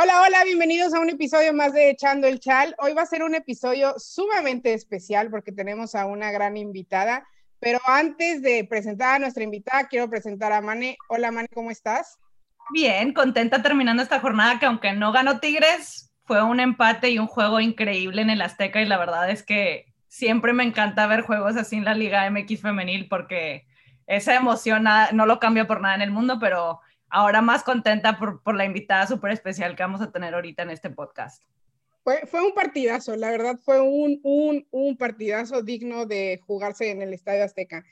Hola, hola, bienvenidos a un episodio más de Echando el Chal. Hoy va a ser un episodio sumamente especial porque tenemos a una gran invitada. Pero antes de presentar a nuestra invitada, quiero presentar a Mane. Hola, Mane, ¿cómo estás? Bien, contenta terminando esta jornada que aunque no ganó Tigres, fue un empate y un juego increíble en el Azteca y la verdad es que siempre me encanta ver juegos así en la Liga MX femenil porque esa emoción no lo cambia por nada en el mundo, pero ahora más contenta por, por la invitada súper especial que vamos a tener ahorita en este podcast. Fue, fue un partidazo, la verdad fue un, un, un partidazo digno de jugarse en el Estadio Azteca.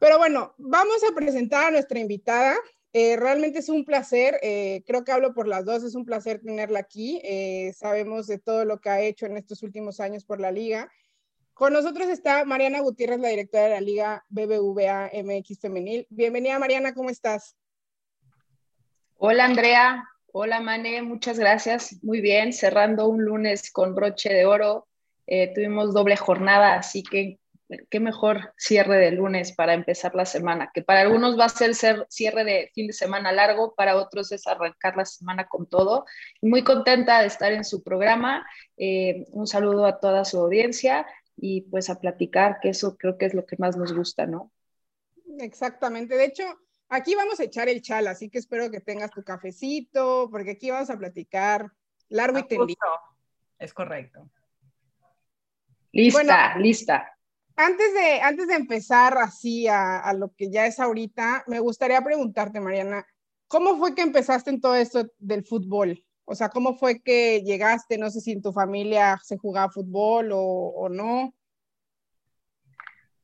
Pero bueno, vamos a presentar a nuestra invitada. Eh, realmente es un placer, eh, creo que hablo por las dos, es un placer tenerla aquí. Eh, sabemos de todo lo que ha hecho en estos últimos años por la liga. Con nosotros está Mariana Gutiérrez, la directora de la Liga BBVA MX Femenil. Bienvenida Mariana, ¿cómo estás? Hola Andrea, hola Mane, muchas gracias. Muy bien, cerrando un lunes con broche de oro. Eh, tuvimos doble jornada, así que qué mejor cierre de lunes para empezar la semana, que para algunos va a ser, ser cierre de fin de semana largo, para otros es arrancar la semana con todo. Muy contenta de estar en su programa. Eh, un saludo a toda su audiencia y pues a platicar, que eso creo que es lo que más nos gusta, ¿no? Exactamente. De hecho, Aquí vamos a echar el chal, así que espero que tengas tu cafecito, porque aquí vamos a platicar largo y ah, tendido. Es correcto. Lista, lista. Antes de, antes de empezar así a, a, lo que ya es ahorita, me gustaría preguntarte, Mariana, ¿cómo fue que empezaste en todo esto del fútbol? O sea, ¿cómo fue que llegaste? No sé si en tu familia se jugaba fútbol o, o no.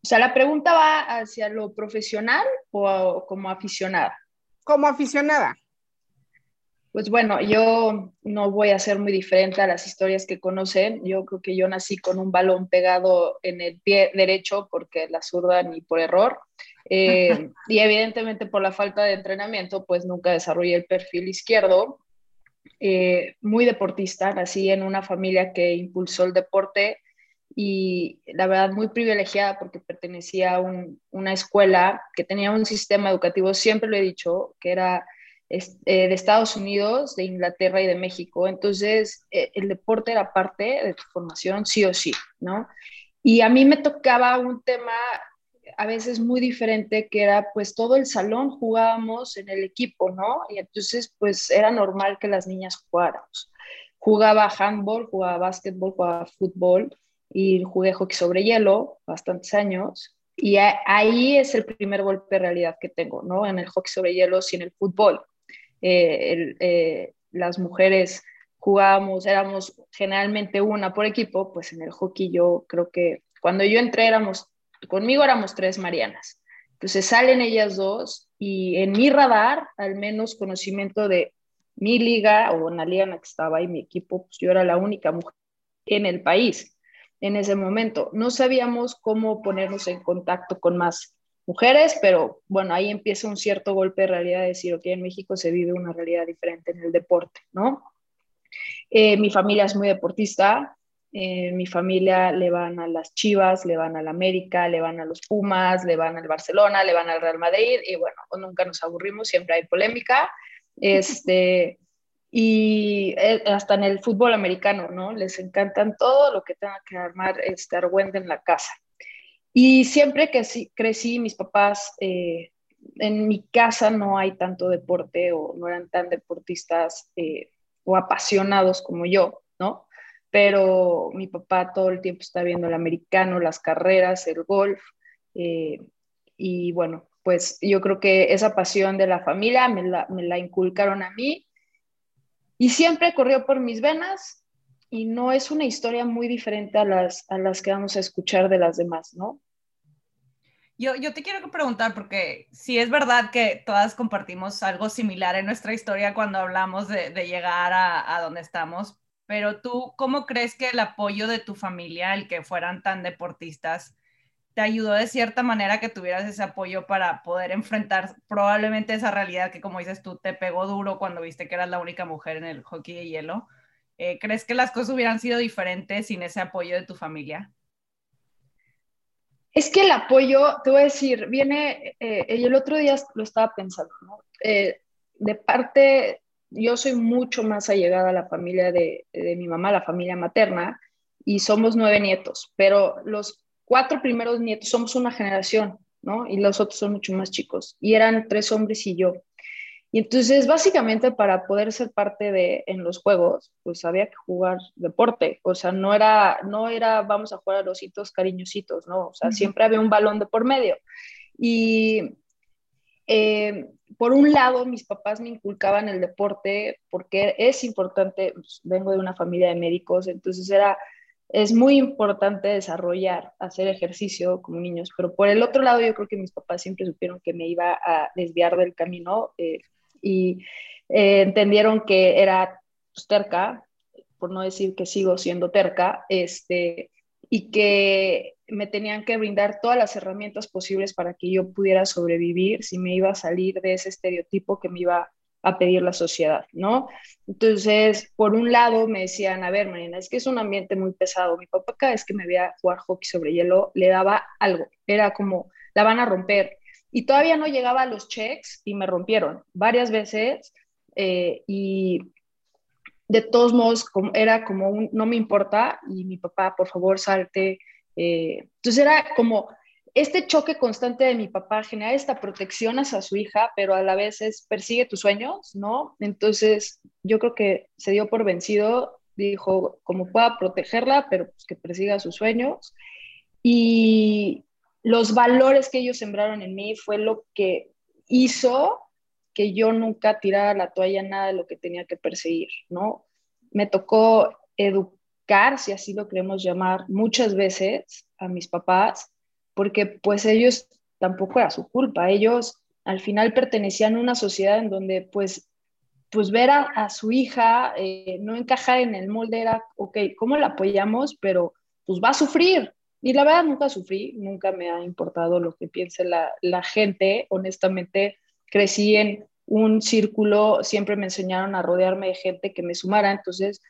O sea, la pregunta va hacia lo profesional o como aficionada. Como aficionada. Pues bueno, yo no voy a ser muy diferente a las historias que conocen. Yo creo que yo nací con un balón pegado en el pie derecho porque la zurda ni por error. Eh, y evidentemente por la falta de entrenamiento, pues nunca desarrollé el perfil izquierdo. Eh, muy deportista, nací en una familia que impulsó el deporte y la verdad muy privilegiada porque pertenecía a una escuela que tenía un sistema educativo, siempre lo he dicho, que era eh, de Estados Unidos, de Inglaterra y de México. Entonces, eh, el deporte era parte de tu formación, sí o sí, ¿no? Y a mí me tocaba un tema a veces muy diferente, que era pues todo el salón jugábamos en el equipo, ¿no? Y entonces pues era normal que las niñas jugáramos. Jugaba handball, jugaba básquetbol, jugaba fútbol y jugué hockey sobre hielo bastantes años. Y ahí es el primer golpe de realidad que tengo, ¿no? En el hockey sobre hielo, en el fútbol. Eh, eh, las mujeres jugábamos, éramos generalmente una por equipo, pues en el hockey yo creo que cuando yo entré éramos, conmigo éramos tres Marianas. Entonces salen ellas dos y en mi radar, al menos conocimiento de mi liga o en la liga en la que estaba y mi equipo, pues yo era la única mujer en el país en ese momento. No sabíamos cómo ponernos en contacto con más mujeres, pero bueno, ahí empieza un cierto golpe de realidad de decir, ok, en México se vive una realidad diferente en el deporte, ¿no? Eh, mi familia es muy deportista, eh, mi familia le van a las Chivas, le van al América, le van a los Pumas, le van al Barcelona, le van al Real Madrid y bueno, nunca nos aburrimos, siempre hay polémica. Este, y eh, hasta en el fútbol americano, ¿no? Les encantan todo lo que tenga que armar este Argüende en la casa. Y siempre que crecí, mis papás, eh, en mi casa no hay tanto deporte o no eran tan deportistas eh, o apasionados como yo, ¿no? Pero mi papá todo el tiempo está viendo el americano, las carreras, el golf. y bueno, pues yo creo que esa pasión de la familia me la, me la inculcaron a mí y siempre corrió por mis venas y no es una historia muy diferente a las, a las que vamos a escuchar de las demás, ¿no? Yo, yo te quiero preguntar, porque si es verdad que todas compartimos algo similar en nuestra historia cuando hablamos de, llegar a, a donde estamos, pero tú, ¿cómo crees que el apoyo de tu familia, el que fueran tan deportistas, te ayudó de cierta manera que tuvieras ese apoyo para poder enfrentar probablemente esa realidad que, como dices tú, te pegó duro cuando viste que eras la única mujer en el hockey de hielo. Eh, ¿Crees que las cosas hubieran sido diferentes sin ese apoyo de tu familia? Es que el apoyo, te voy a decir, viene, eh, y el otro día lo estaba pensando, ¿no? Eh, de parte yo soy mucho más allegada a la familia de, de mi mamá, la familia materna, y somos nueve nietos, pero los cuatro primeros nietos somos una generación, ¿no? Y los otros son mucho más chicos. Y eran tres hombres y yo. Y entonces, básicamente, para poder ser parte de en los juegos, pues había que jugar deporte. O sea, no era, no era vamos a jugar a los hitos cariñositos, ¿no? O sea, siempre había un balón de por medio. Y eh, por un lado, mis papás me inculcaban el deporte porque es importante, pues, vengo de una familia de médicos, entonces era es muy importante desarrollar, hacer ejercicio como niños, pero por el otro lado yo creo que mis papás siempre supieron que me iba a desviar del camino eh, y eh, entendieron que era pues, terca, por no decir que sigo siendo terca, este, y que me tenían que brindar todas las herramientas posibles para que yo pudiera sobrevivir si me iba a salir de ese estereotipo que me iba a pedir la sociedad, ¿no? Entonces, por un lado me decían, a ver, Marina, es que es un ambiente muy pesado. Mi papá cada vez que me veía jugar hockey sobre hielo, le daba algo, era como, la van a romper. Y todavía no llegaba a los checks y me rompieron varias veces eh, y de todos modos era como no me importa y mi papá, por favor, salte. Eh, entonces era como este choque constante de mi papá genera esta protección hacia su hija, pero a la vez es persigue tus sueños, ¿no? Entonces yo creo que se dio por vencido, dijo, como pueda protegerla, pero pues que persiga sus sueños. Y los valores que ellos sembraron en mí fue lo que hizo que yo nunca tirara la toalla nada de lo que tenía que perseguir, ¿no? Me tocó educar, si así lo queremos llamar, muchas veces a mis papás porque pues ellos tampoco era su culpa, ellos al final pertenecían a una sociedad en donde pues, pues ver a, su hija eh, no encajar en el molde era, ok, ¿cómo la apoyamos? Pero pues va a sufrir. Y la verdad nunca sufrí, nunca me ha importado lo que piense la, la gente, honestamente crecí en un círculo, siempre me enseñaron a rodearme de gente que me sumara, entonces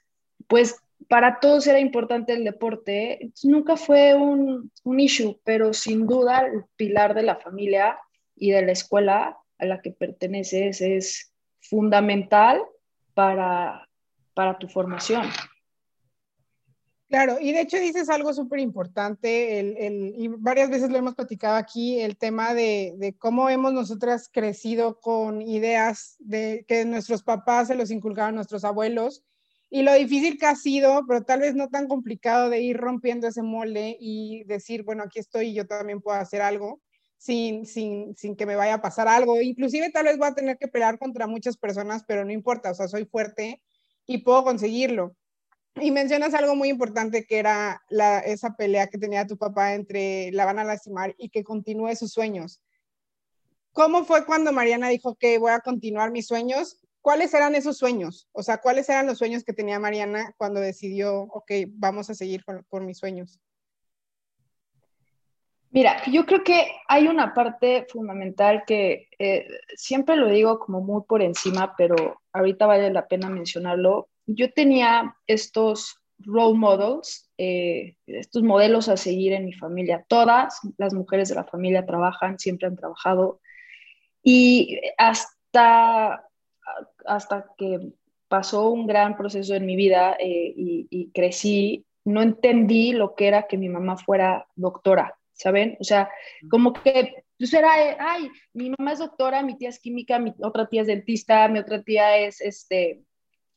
pues para todos era importante el deporte, nunca fue un, un, issue, pero sin duda el pilar de la familia y de la escuela a la que perteneces es fundamental para, para tu formación. Claro, y de hecho dices algo súper importante, el, el, y varias veces lo hemos platicado aquí, el tema de, de, cómo hemos nosotras crecido con ideas de que nuestros papás se los inculcaban a nuestros abuelos y lo difícil que ha sido, pero tal vez no tan complicado de ir rompiendo ese molde y decir, bueno, aquí estoy y yo también puedo hacer algo sin, sin, sin que me vaya a pasar algo. Inclusive tal vez voy a tener que pelear contra muchas personas, pero no importa, o sea, soy fuerte y puedo conseguirlo. Y mencionas algo muy importante que era la, esa pelea que tenía tu papá entre la van a lastimar y que continúe sus sueños. ¿Cómo fue cuando Mariana dijo que voy a continuar mis sueños? ¿Cuáles eran esos sueños? O sea, ¿cuáles eran los sueños que tenía Mariana cuando decidió, ok, vamos a seguir con, mis sueños? Mira, yo creo que hay una parte fundamental que eh, siempre lo digo como muy por encima, pero ahorita vale la pena mencionarlo. Yo tenía estos role models, eh, estos modelos a seguir en mi familia. Todas las mujeres de la familia trabajan, siempre han trabajado. Y hasta hasta que pasó un gran proceso en mi vida eh, y, crecí, no entendí lo que era que mi mamá fuera doctora, ¿saben? O sea, como que pues era, eh, ay, mi mamá es doctora, mi tía es química, mi otra tía es dentista, mi otra tía es este,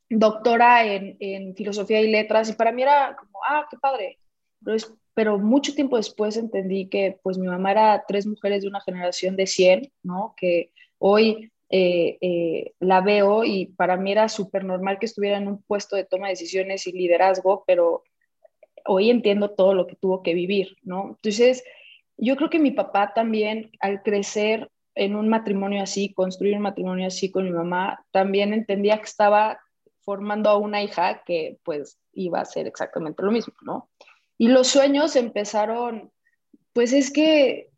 doctora en, en filosofía y letras, y para mí era como, ah, qué padre. Pero, pero mucho tiempo después entendí que pues mi mamá era tres mujeres de una generación de 100, ¿no? Que hoy eh, eh, la veo y para mí era súper normal que estuviera en un puesto de toma de decisiones y liderazgo, pero hoy entiendo todo lo que tuvo que vivir, ¿no? Entonces, yo creo que mi papá también, al crecer en un matrimonio así, construir un matrimonio así con mi mamá, también entendía que estaba formando a una hija que pues iba a ser exactamente lo mismo, ¿no? Y los sueños empezaron, pues es que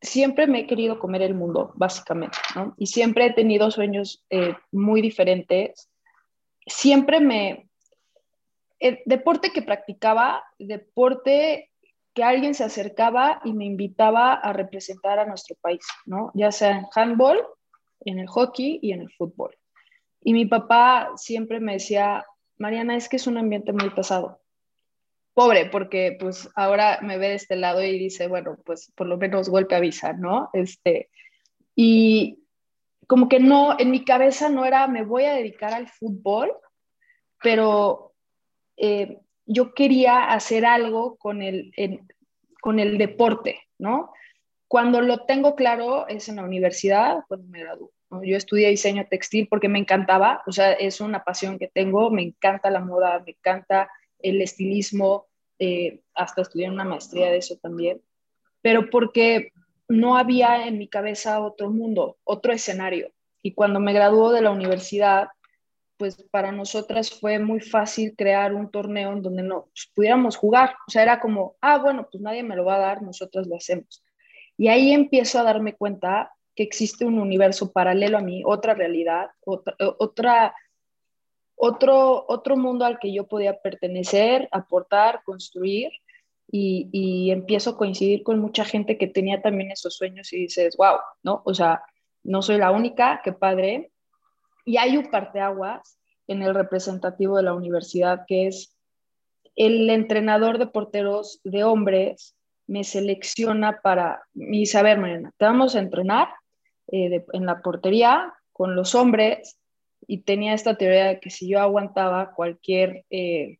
siempre me he querido comer el mundo, básicamente, ¿no? Y siempre he tenido sueños eh, muy diferentes. Siempre me... El deporte que practicaba, deporte que alguien se acercaba y me invitaba a representar a nuestro país, ¿no? Ya sea en handball, en el hockey y en el fútbol. Y mi papá siempre me decía, Mariana, es que es un ambiente muy pesado. Pobre, porque pues ahora me ve de este lado y dice, bueno, pues por lo menos golpe avisa, ¿no? Este, y como que no, en mi cabeza no era, me voy a dedicar al fútbol, pero eh, yo quería hacer algo con el, con el deporte, ¿no? Cuando lo tengo claro es en la universidad, cuando me gradué. Yo estudié diseño textil porque me encantaba, o sea, es una pasión que tengo, me encanta la moda, me encanta el estilismo, eh, hasta estudié una maestría de eso también, pero porque no había en mi cabeza otro mundo, otro escenario. Y cuando me graduó de la universidad, pues para nosotras fue muy fácil crear un torneo en donde no pues, pudiéramos jugar. O sea, era como, ah, bueno, pues nadie me lo va a dar, nosotras lo hacemos. Y ahí empiezo a darme cuenta que existe un universo paralelo a mí, otra realidad, otra, otra otro, otro mundo al que yo podía pertenecer, aportar, construir. Y, y, empiezo a coincidir con mucha gente que tenía también esos sueños y dices, wow, ¿no? O sea, no soy la única, qué padre. Y hay un parteaguas en el representativo de la universidad que es el entrenador de porteros de hombres me selecciona para, a ver, Mariana, te vamos a entrenar eh, en la portería con los hombres y tenía esta teoría de que si yo aguantaba cualquier eh,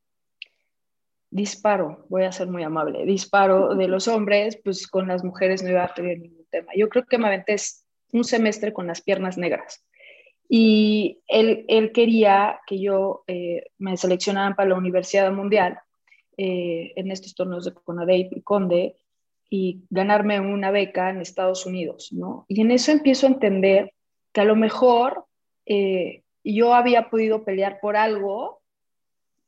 disparo, voy a ser muy amable, disparo de los hombres, pues con las mujeres no iba a tener ningún tema. Yo creo que me aventé un semestre con las piernas negras. Y él, él quería que yo eh, me seleccionaran para la Universidad Mundial eh, en estos torneos de CONADEIP y CONDE y ganarme una beca en Estados Unidos, ¿no? Y en eso empiezo a entender que a lo mejor eh, yo había podido pelear por algo,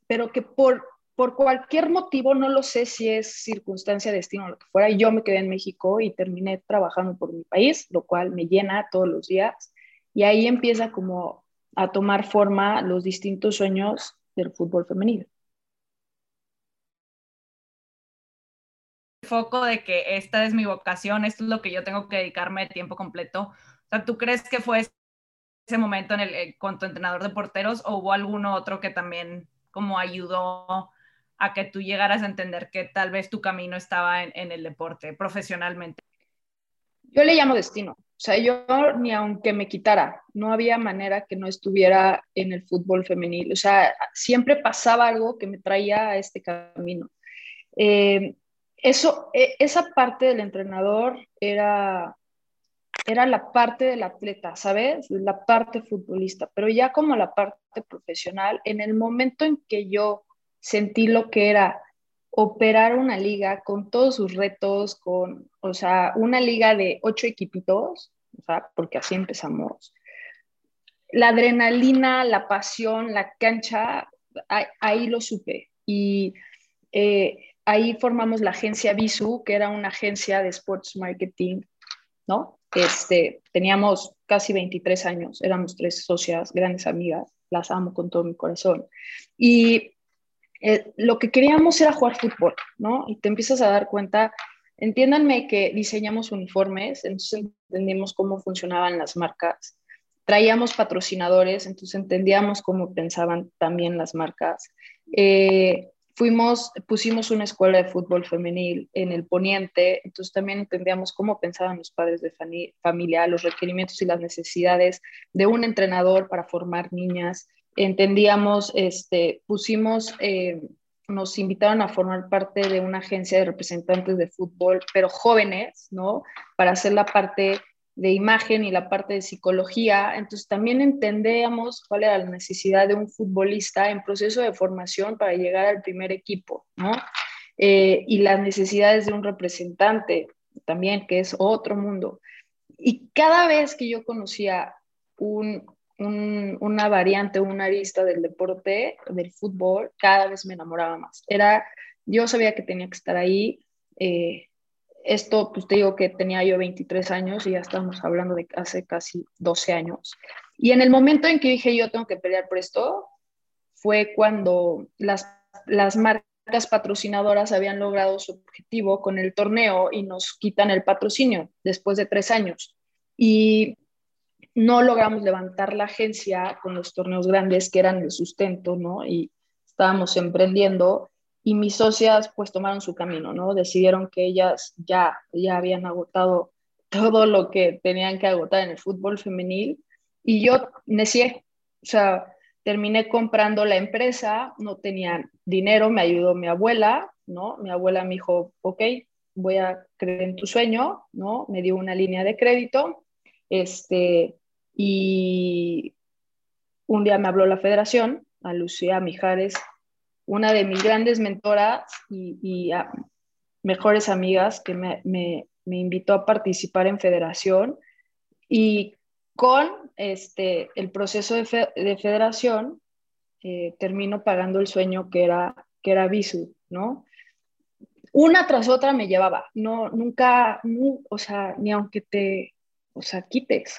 pero que por, por cualquier motivo, no lo sé si es circunstancia, destino o lo que fuera, yo me quedé en México y terminé trabajando por mi país, lo cual me llena todos los días. Y ahí empieza como a tomar forma los distintos sueños del fútbol femenino. foco de que esta es mi vocación, esto es lo que yo tengo que dedicarme de tiempo completo. O sea, ¿tú crees que fue ese momento en el, eh, con tu entrenador de porteros o hubo alguno otro que también como ayudó a que tú llegaras a entender que tal vez tu camino estaba en, en el deporte profesionalmente? Yo le llamo destino. O sea, yo ni aunque me quitara, no había manera que no estuviera en el fútbol femenil. O sea, siempre pasaba algo que me traía a este camino. Eh, eso, e, esa parte del entrenador era, era la parte del atleta, ¿sabes? La parte futbolista, pero ya como la parte profesional, en el momento en que yo sentí lo que era operar una liga con todos sus retos, con, o sea, una liga de ocho equipitos, o sea, porque así empezamos. La adrenalina, la pasión, la cancha, ahí, lo supe. Y eh, ahí formamos la agencia Visu, que era una agencia de sports marketing, ¿no? Este, teníamos casi 23 años, éramos tres socias, grandes amigas, las amo con todo mi corazón. Y eh, lo que queríamos era jugar fútbol, ¿no? Y te empiezas a dar cuenta, entiéndanme que diseñamos uniformes, entonces entendimos cómo funcionaban las marcas, traíamos patrocinadores, entonces entendíamos cómo pensaban también las marcas. Eh, fuimos, pusimos una escuela de fútbol femenil en el poniente, entonces también entendíamos cómo pensaban los padres de familia, los requerimientos y las necesidades de un entrenador para formar niñas. Entendíamos, este, pusimos, eh, nos invitaron a formar parte de una agencia de representantes de fútbol, pero jóvenes, ¿no? Para hacer la parte de imagen y la parte de psicología. Entonces también entendíamos cuál era la necesidad de un futbolista en proceso de formación para llegar al primer equipo, ¿no? Eh, y las necesidades de un representante también, que es otro mundo. Y cada vez que yo conocía un, una variante, una arista del deporte, del fútbol, cada vez me enamoraba más. Era, yo sabía que tenía que estar ahí. Eh, esto, pues te digo que tenía yo 23 años y ya estamos hablando de hace casi 12 años. Y en el momento en que dije yo tengo que pelear por esto, fue cuando las, las marcas patrocinadoras habían logrado su objetivo con el torneo y nos quitan el patrocinio después de tres años. Y no logramos levantar la agencia con los torneos grandes que eran el sustento, ¿no? Y estábamos emprendiendo y mis socias pues tomaron su camino, ¿no? Decidieron que ellas ya, ya habían agotado todo lo que tenían que agotar en el fútbol femenil y yo necié, o sea, terminé comprando la empresa, no tenía dinero, me ayudó mi abuela, ¿no? Mi abuela me dijo, ok, voy a creer en tu sueño, ¿no? Me dio una línea de crédito, este, y un día me habló la federación, a Lucía Mijares, una de mis grandes mentoras y, mejores amigas que me, me, invitó a participar en federación y con este, el proceso de, federación eh, termino pagando el sueño que era, que era Visu, ¿no? Una tras otra me llevaba, no, nunca, o sea, ni aunque te, o sea, quites.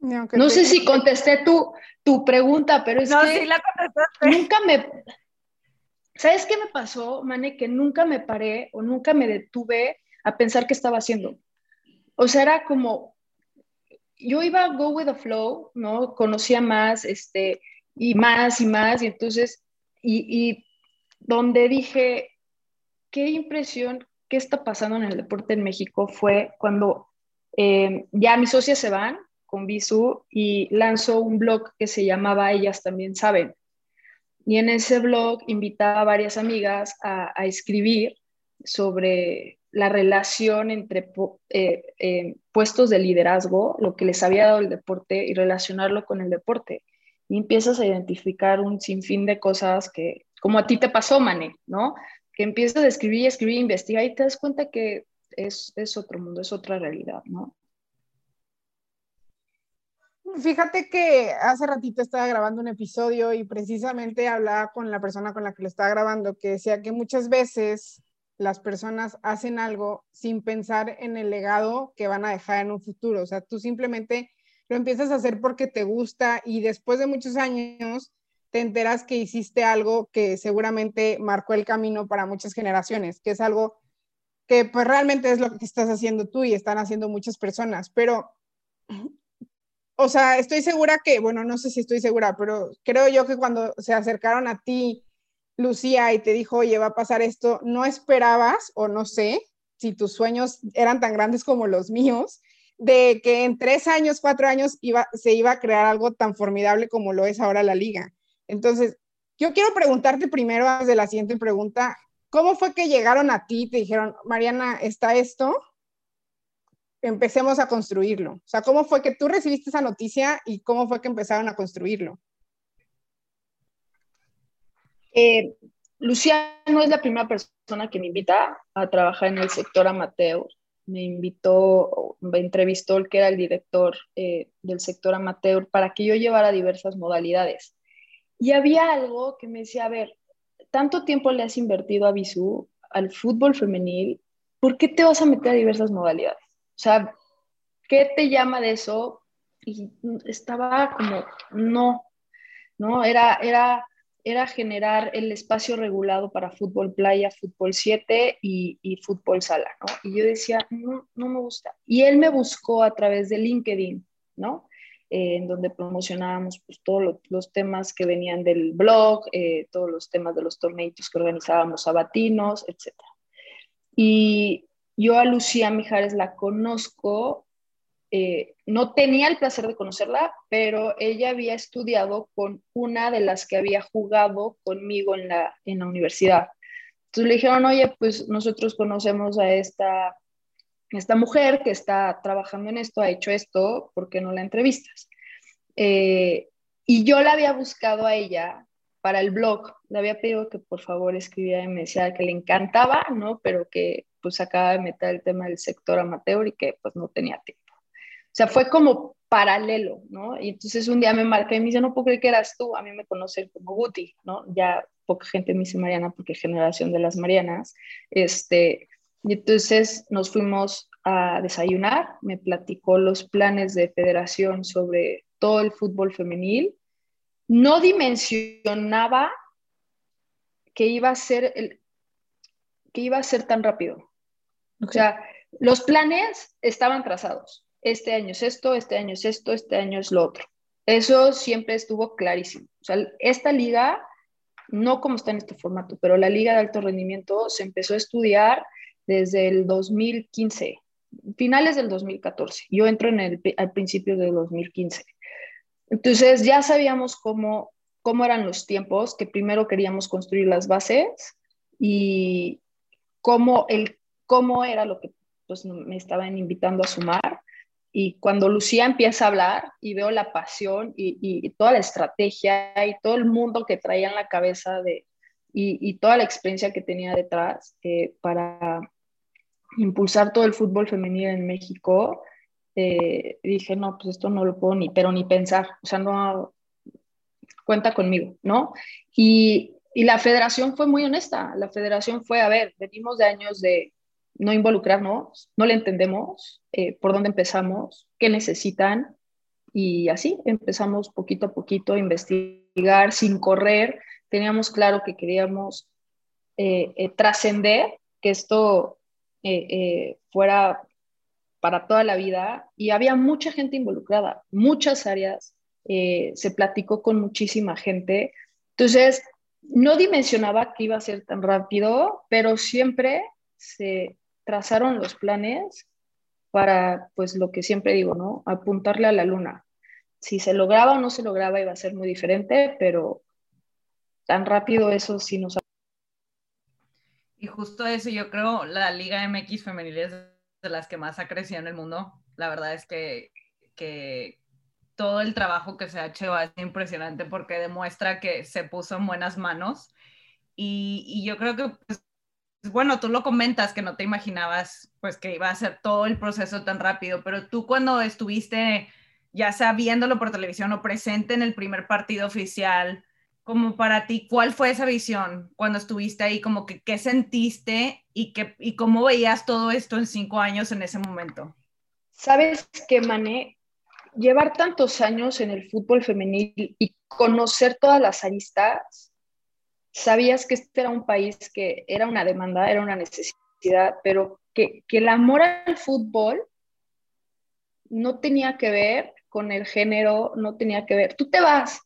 no sé si contesté tu, tu pregunta, pero es no, que sí la contestaste. nunca me, ¿sabes qué me pasó, Mane? Que nunca me paré o nunca me detuve a pensar qué estaba haciendo. O sea, era como, yo iba a go with the flow, ¿no? Conocía más, este, y más y más, y entonces, y, donde dije, qué impresión, qué está pasando en el deporte en México fue cuando eh, ya mis socias se van con Bisu y lanzó un blog que se llamaba Ellas también saben. Y en ese blog invitaba a varias amigas a, escribir sobre la relación entre eh, eh, puestos de liderazgo, lo que les había dado el deporte y relacionarlo con el deporte. Y empiezas a identificar un sinfín de cosas que, como a ti te pasó, Mane, ¿no? Que empiezas a escribir, escribir, investigar y te das cuenta que es, es otro mundo, es otra realidad, ¿no? Fíjate que hace ratito estaba grabando un episodio y precisamente hablaba con la persona con la que lo estaba grabando, que decía que muchas veces las personas hacen algo sin pensar en el legado que van a dejar en un futuro. O sea, tú simplemente lo empiezas a hacer porque te gusta y después de muchos años te enteras que hiciste algo que seguramente marcó el camino para muchas generaciones, que es algo que pues realmente es lo que estás haciendo tú y están haciendo muchas personas. Pero, o sea, estoy segura que, bueno, no sé si estoy segura, pero creo yo que cuando se acercaron a ti Lucía y te dijo, oye, va a pasar esto, no esperabas o no sé si tus sueños eran tan grandes como los míos, de que en tres años, cuatro años iba, se iba a crear algo tan formidable como lo es ahora la liga. Entonces, yo quiero preguntarte primero, antes de la siguiente pregunta, ¿cómo fue que llegaron a ti y te dijeron, Mariana, está esto? Empecemos a construirlo. O sea, ¿cómo fue que tú recibiste esa noticia y cómo fue que empezaron a construirlo? Eh, Lucía no es la primera persona que me invita a trabajar en el sector amateur. Me invitó, me entrevistó el que era el director eh, del sector amateur para que yo llevara diversas modalidades. Y había algo que me decía, a ver, tanto tiempo le has invertido a Bisú, al fútbol femenil, ¿por qué te vas a meter a diversas modalidades? O sea, ¿qué te llama de eso? Y estaba como, no, no, era, era era generar el espacio regulado para fútbol playa, fútbol 7 y, fútbol sala, ¿no? Y yo decía, no, no me gusta. Y él me buscó a través de LinkedIn, ¿no? Eh, en donde promocionábamos pues, todos los temas que venían del blog, eh, todos los temas de los torneitos que organizábamos sabatinos, etc. Y yo a Lucía Mijares la conozco eh, no tenía el placer de conocerla, pero ella había estudiado con una de las que había jugado conmigo en la, en la universidad. Entonces le dijeron, oye, pues nosotros conocemos a esta, esta mujer que está trabajando en esto, ha hecho esto, ¿por qué no la entrevistas? Eh, y yo la había buscado a ella para el blog, le había pedido que por favor escribiera y me decía que le encantaba, ¿no? Pero que pues acaba de meter el tema del sector amateur y que pues no tenía tiempo. O sea, fue como paralelo, ¿no? Y entonces un día me marca y me dice, no puedo creer que eras tú, a mí me conocen como Guti, ¿no? Ya poca gente me dice Mariana porque generación de las Marianas. Este, y entonces nos fuimos a desayunar, me platicó los planes de federación sobre todo el fútbol femenil. No dimensionaba que iba a ser el, que iba a ser tan rápido. O sea, los planes estaban trazados este año es esto, este año es esto, este año es lo otro. Eso siempre estuvo clarísimo. O sea, esta liga, no como está en este formato, pero la liga de alto rendimiento se empezó a estudiar desde el 2015, finales del 2014. Yo entro en el, al principio del 2015. Entonces ya sabíamos cómo, cómo eran los tiempos, que primero queríamos construir las bases y cómo, el, cómo era lo que pues, me estaban invitando a sumar. Y cuando Lucía empieza a hablar y veo la pasión y, toda la estrategia y todo el mundo que traía en la cabeza de, y, toda la experiencia que tenía detrás eh, para impulsar todo el fútbol femenino en México, eh, dije, no, pues esto no lo puedo ni, pero ni pensar, o sea, no cuenta conmigo, ¿no? Y, y la federación fue muy honesta, la federación fue, a ver, venimos de años de no involucrarnos, no le entendemos eh, por dónde empezamos, qué necesitan, y así empezamos poquito a poquito a investigar sin correr, teníamos claro que queríamos eh, trascender, que esto fuera para toda la vida y había mucha gente involucrada, muchas áreas, eh, se platicó con muchísima gente. Entonces, no dimensionaba que iba a ser tan rápido, pero siempre se trazaron los planes para, pues lo que siempre digo, ¿no? Apuntarle a la luna. Si se lograba o no se lograba iba a ser muy diferente, pero tan rápido eso sí nos... Y justo eso, yo creo, la Liga MX femenil es de las que más ha crecido en el mundo. La verdad es que, que todo el trabajo que se ha hecho es impresionante porque demuestra que se puso en buenas manos. Y, y yo creo que, pues, bueno, tú lo comentas que no te imaginabas pues que iba a ser todo el proceso tan rápido, pero tú cuando estuviste ya sea viéndolo por televisión o presente en el primer partido oficial, como para ti, ¿cuál fue esa visión cuando estuviste ahí? Como que, ¿qué sentiste y, qué, y cómo veías todo esto en cinco años en ese momento? Sabes que, Mané, llevar tantos años en el fútbol femenil y conocer todas las aristas, sabías que este era un país que era una demanda, era una necesidad, pero que, que el amor al fútbol no tenía que ver con el género, no tenía que ver. Tú te vas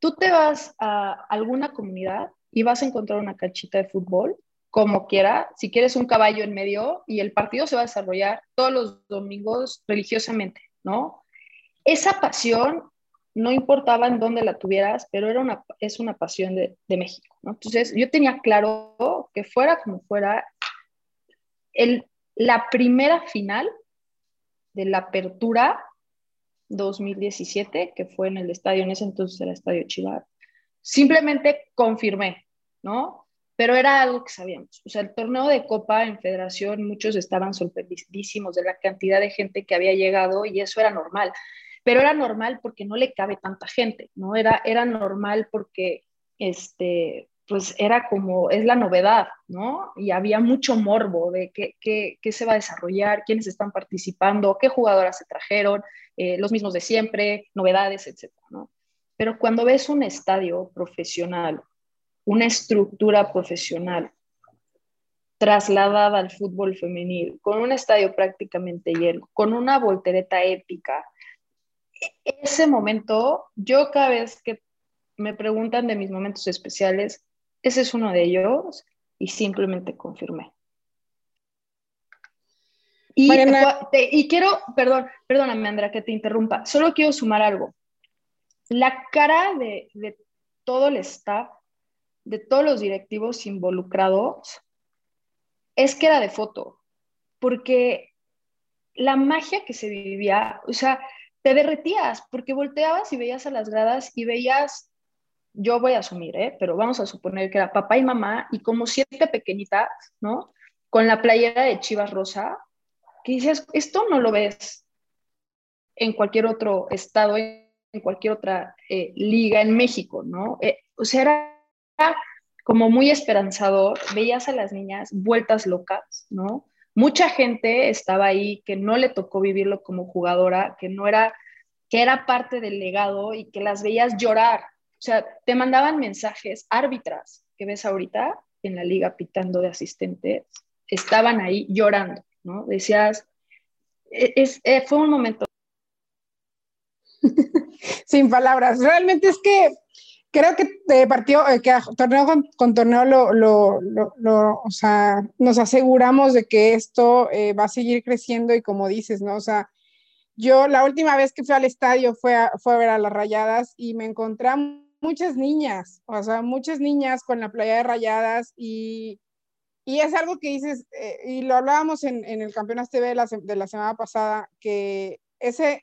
Tú te vas a alguna comunidad y vas a encontrar una canchita de fútbol, como quiera, si quieres un caballo en medio, y el partido se va a desarrollar todos los domingos religiosamente, ¿no? Esa pasión no importaba en dónde la tuvieras, pero era una, es una pasión de, de México. Entonces yo tenía claro que fuera como fuera, el, la primera final de la apertura 2017, que fue en el estadio, en ese entonces el estadio Chivar, simplemente confirmé, ¿no? Pero era algo que sabíamos. O sea, el torneo de Copa en Federación, muchos estaban sorprendidísimos de la cantidad de gente que había llegado y eso era normal. Pero era normal porque no le cabe tanta gente, ¿no? Era, era normal porque, este, pues era como, es la novedad, ¿no? Y había mucho morbo de qué, qué, qué se va a desarrollar, quiénes están participando, qué jugadoras se trajeron, eh, los mismos de siempre, novedades, etc. ¿no? Pero cuando ves un estadio profesional, una estructura profesional trasladada al fútbol femenil, con un estadio prácticamente lleno, con una voltereta épica, ese momento, yo cada vez que me preguntan de mis momentos especiales, ese es uno de ellos y simplemente confirmé. Y, quiero, perdón, perdóname Andrea que te interrumpa, solo quiero sumar algo. La cara de, de todo el staff, de todos los directivos involucrados, es que era de foto, porque la magia que se vivía, o sea, te derretías, porque volteabas y veías a las gradas y veías yo voy a asumir, ¿eh? pero vamos a suponer que era papá y mamá y como siete pequeñitas, ¿no? Con la playera de Chivas Rosa, que dices, esto no lo ves en cualquier otro estado, en cualquier otra eh, liga en México, ¿no? Eh, o sea, era como muy esperanzador, veías a las niñas vueltas locas, ¿no? Mucha gente estaba ahí que no le tocó vivirlo como jugadora, que no era, que era parte del legado y que las veías llorar, o sea, te mandaban mensajes, árbitras que ves ahorita en la liga pitando de asistentes, estaban ahí llorando, ¿no? Decías, es, eh, fue un momento. Sin palabras. Realmente es que creo que de partido, eh, que torneo con, torneo lo, lo, lo, o sea, nos aseguramos de que esto eh, va a seguir creciendo y como dices, ¿no? O sea, yo la última vez que fui al estadio fue a, fue a ver a las rayadas y me encontré a muchas niñas, o sea, muchas niñas con la playa de rayadas y, y es algo que dices, eh, y lo hablábamos en, en el Campeonato TV de la, de la semana pasada, que ese,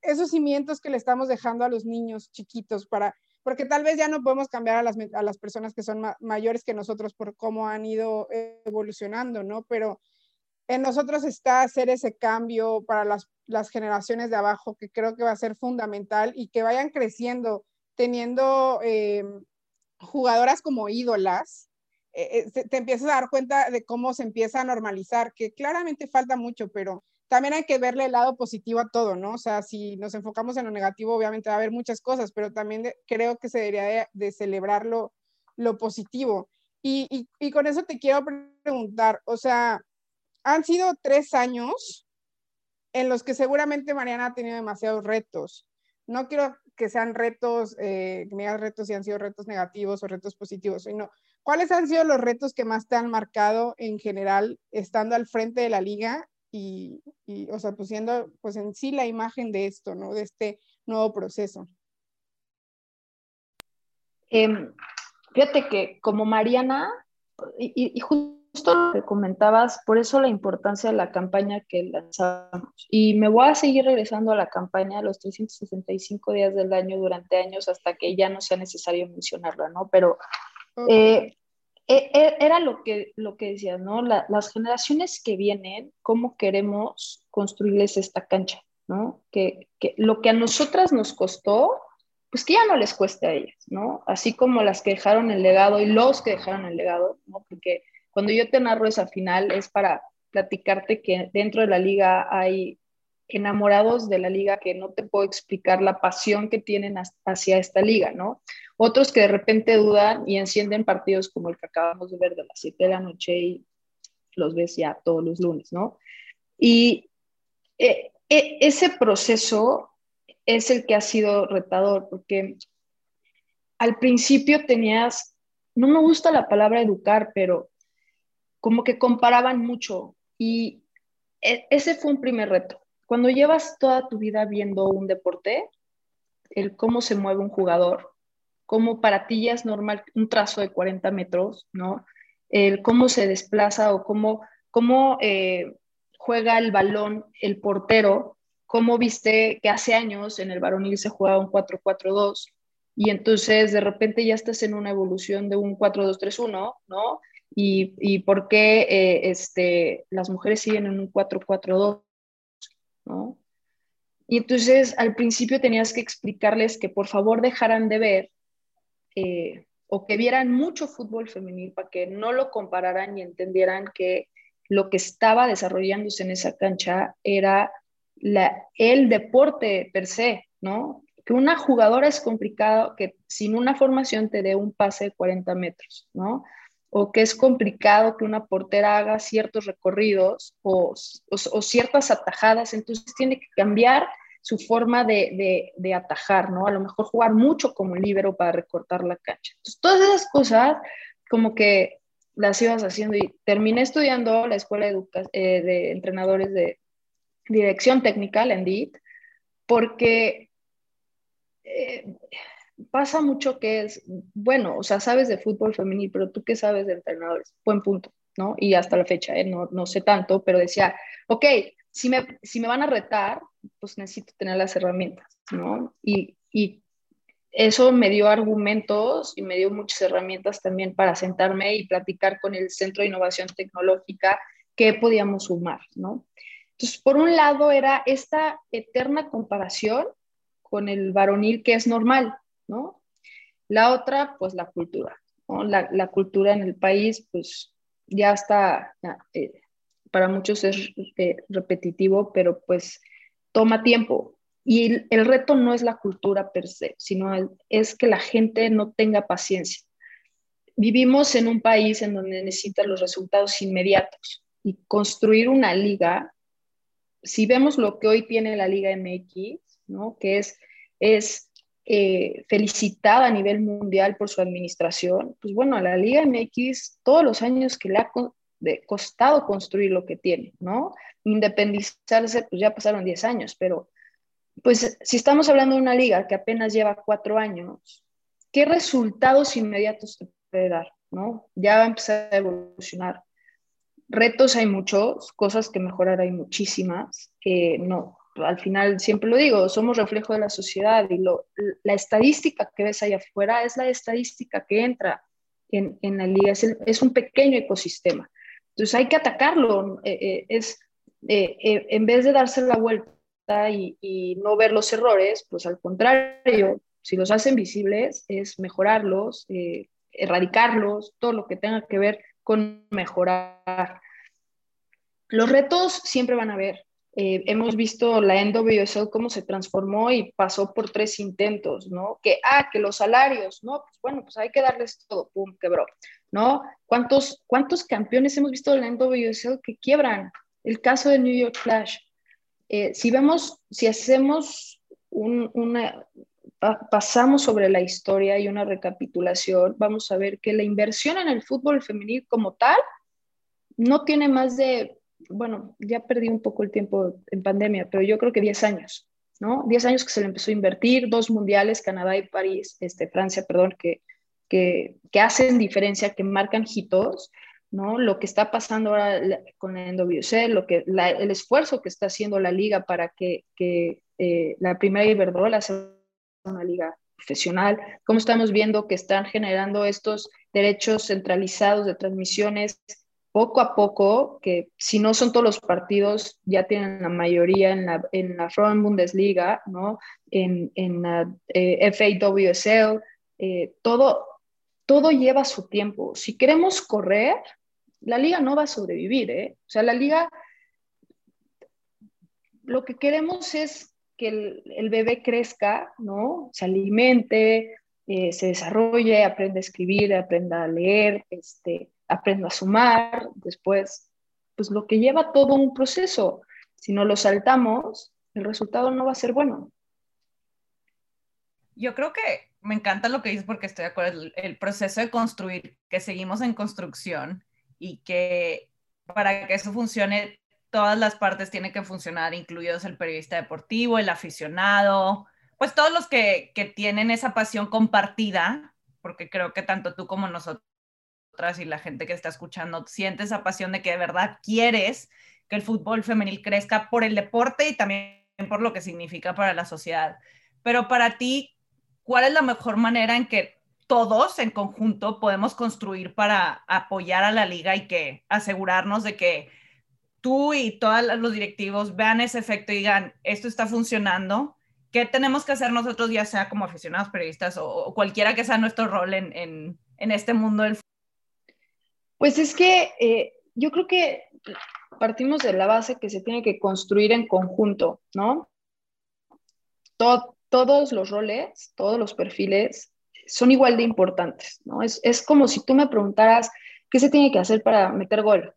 esos cimientos que le estamos dejando a los niños chiquitos para porque tal vez ya no podemos cambiar a las, a las personas que son mayores que nosotros por cómo han ido evolucionando, ¿no? Pero en nosotros está hacer ese cambio para las, las generaciones de abajo, que creo que va a ser fundamental y que vayan creciendo, teniendo eh, jugadoras como ídolas, eh, eh, te empiezas a dar cuenta de cómo se empieza a normalizar, que claramente falta mucho, pero también hay que verle el lado positivo a todo, ¿no? O sea, si nos enfocamos en lo negativo, obviamente va a haber muchas cosas, pero también creo que se debería de, celebrar lo, positivo. Y, y, con eso te quiero preguntar, o sea, han sido tres años en los que seguramente Mariana ha tenido demasiados retos. No quiero que sean retos, eh, que me digas retos si han sido retos negativos o retos positivos, sino cuáles han sido los retos que más te han marcado en general estando al frente de la liga y, o sea, pues siendo pues en sí la imagen de esto, ¿no? De este nuevo proceso. Em, fíjate que como Mariana, y, justo lo que comentabas, por eso la importancia de la campaña que lanzamos. Y me voy a seguir regresando a la campaña los 365 días del año durante años hasta que ya no sea necesario mencionarla, ¿no? Pero eh, era lo que, lo que decías, ¿no? las generaciones que vienen, ¿cómo queremos construirles esta cancha, ¿no? Que, que, lo que a nosotras nos costó, pues que ya no les cueste a ellas, ¿no? Así como las que dejaron el legado y los que dejaron el legado, ¿no? Porque cuando yo te narro esa final es para platicarte que dentro de la liga hay enamorados de la liga que no te puedo explicar la pasión que tienen hacia esta liga, ¿no? Otros que de repente dudan y encienden partidos como el que acabamos de ver de las 7 de la noche y los ves ya todos los lunes, ¿no? Y eh, eh, ese proceso es el que ha sido retador, porque al principio tenías, no me gusta la palabra educar, pero como que comparaban mucho y e, ese fue un primer reto cuando llevas toda tu vida viendo un deporte, el cómo se mueve un jugador, cómo para ti ya es normal un trazo de 40 metros, ¿no? El cómo se desplaza o cómo, cómo eh, juega el balón el portero, cómo viste que hace años en el varonil se jugaba un 4-4-2 y entonces de repente ya estás en una evolución de un 4-2-3-1, ¿no? Y, y por qué eh, este, las mujeres siguen en un 4-4-2 ¿no? Y entonces al principio tenías que explicarles que por favor dejaran de ver eh, o que vieran mucho fútbol femenil para que no lo compararan y entendieran que lo que estaba desarrollándose en esa cancha era la, el deporte per se, ¿no? Que una jugadora es complicado que sin una formación te dé un pase de 40 metros, ¿no? o que es complicado que una portera haga ciertos recorridos o, ciertas atajadas, entonces tiene que cambiar su forma de, atajar, ¿no? A lo mejor jugar mucho como libero para recortar la cancha. Entonces, todas esas cosas como que las ibas haciendo y terminé estudiando la escuela de, eh, de entrenadores de dirección técnica, la ENDIT, porque eh, pasa mucho que es, bueno, o sea, sabes de fútbol femenil, pero tú qué sabes de entrenadores, buen punto, ¿no? Y hasta la fecha, ¿eh? no, no sé tanto, pero decía, ok, si me, si me van a retar, pues necesito tener las herramientas, ¿no? Y, y eso me dio argumentos y me dio muchas herramientas también para sentarme y platicar con el Centro de Innovación Tecnológica qué podíamos sumar, ¿no? Entonces, por un lado era esta eterna comparación con el varonil que es normal, ¿no? La otra, pues la cultura, ¿no? la, cultura en el país, pues ya está, eh, para muchos es eh, repetitivo, pero pues toma tiempo. Y el, reto no es la cultura per se, sino es que la gente no tenga paciencia. Vivimos en un país en donde necesitan los resultados inmediatos y construir una liga si vemos lo que hoy tiene la Liga MX, ¿no? que es, es eh, felicitada a nivel mundial por su administración, pues bueno, la Liga MX todos los años que le ha costado construir lo que tiene, ¿no? Independizarse, pues ya pasaron 10 años, pero pues si estamos hablando de una liga que apenas lleva cuatro años, ¿qué resultados inmediatos te puede dar? ¿no? Ya va a empezar a evolucionar. Retos hay muchos, cosas que mejorar hay muchísimas. que no, al final siempre lo digo, somos reflejo de la sociedad y lo, la estadística que ves allá afuera es la estadística que entra en, en la liga, es, es, un pequeño ecosistema. Entonces hay que atacarlo, eh, eh, es, eh, en vez de darse la vuelta y, y, no ver los errores, pues al contrario, si los hacen visibles, es mejorarlos, erradicarlos, todo lo que tenga que ver con mejorar. Los retos siempre van a haber, eh, hemos visto la NWSL cómo se transformó y pasó por tres intentos, ¿no? Que, ah, que los salarios, ¿no? Pues bueno, pues hay que darles todo, pum, quebró, ¿no? ¿Cuántos, cuántos campeones hemos visto de la NWSL que quiebran? El caso de New York Flash. Eh, si vemos, si hacemos una, pasamos sobre la historia y una recapitulación, vamos a ver que la inversión en el fútbol femenil como tal no tiene más de bueno, ya perdí un poco el tiempo en pandemia, pero yo creo que 10 años, ¿no? 10 años que se le empezó a invertir, dos mundiales, Canadá y París, este, Francia, perdón, que, que, que hacen diferencia, que marcan hitos, ¿no? Lo que está pasando ahora con la NWC, lo que, el esfuerzo que está haciendo la liga para que, que eh, la primera Iberdrola sea una liga profesional, cómo estamos viendo que están generando estos derechos centralizados de transmisiones poco a poco, que si no son todos los partidos, ya tienen la mayoría en la, en la Bundesliga, ¿no? en, en la eh, FAWSL, eh, todo, todo lleva su tiempo. Si queremos correr, la liga no va a sobrevivir, ¿eh? O sea, la liga, lo que queremos es que el, el bebé crezca, ¿no? Se alimente, eh, se desarrolle, aprenda a escribir, aprenda a leer, este, aprendo a sumar, después, pues lo que lleva todo un proceso. Si no lo saltamos, el resultado no va a ser bueno. Yo creo que me encanta lo que dices porque estoy de acuerdo, el, proceso de construir, que seguimos en construcción y que para que eso funcione, todas las partes tienen que funcionar, incluidos el periodista deportivo, el aficionado, pues todos los que, que tienen esa pasión compartida, porque creo que tanto tú como nosotros y la gente que está escuchando siente esa pasión de que de verdad quieres que el fútbol femenil crezca por el deporte y también por lo que significa para la sociedad. Pero para ti, ¿cuál es la mejor manera en que todos en conjunto podemos construir para apoyar a la liga y que asegurarnos de que tú y todos los directivos vean ese efecto y digan, esto está funcionando? ¿Qué tenemos que hacer nosotros, ya sea como aficionados, periodistas o, cualquiera que sea nuestro rol en, en, en este mundo del fútbol? Pues es que eh, yo creo que partimos de la base que se tiene que construir en conjunto, ¿no? todos los roles, todos los perfiles son igual de importantes, ¿no? Es, es como si tú me preguntaras qué se tiene que hacer para meter gol.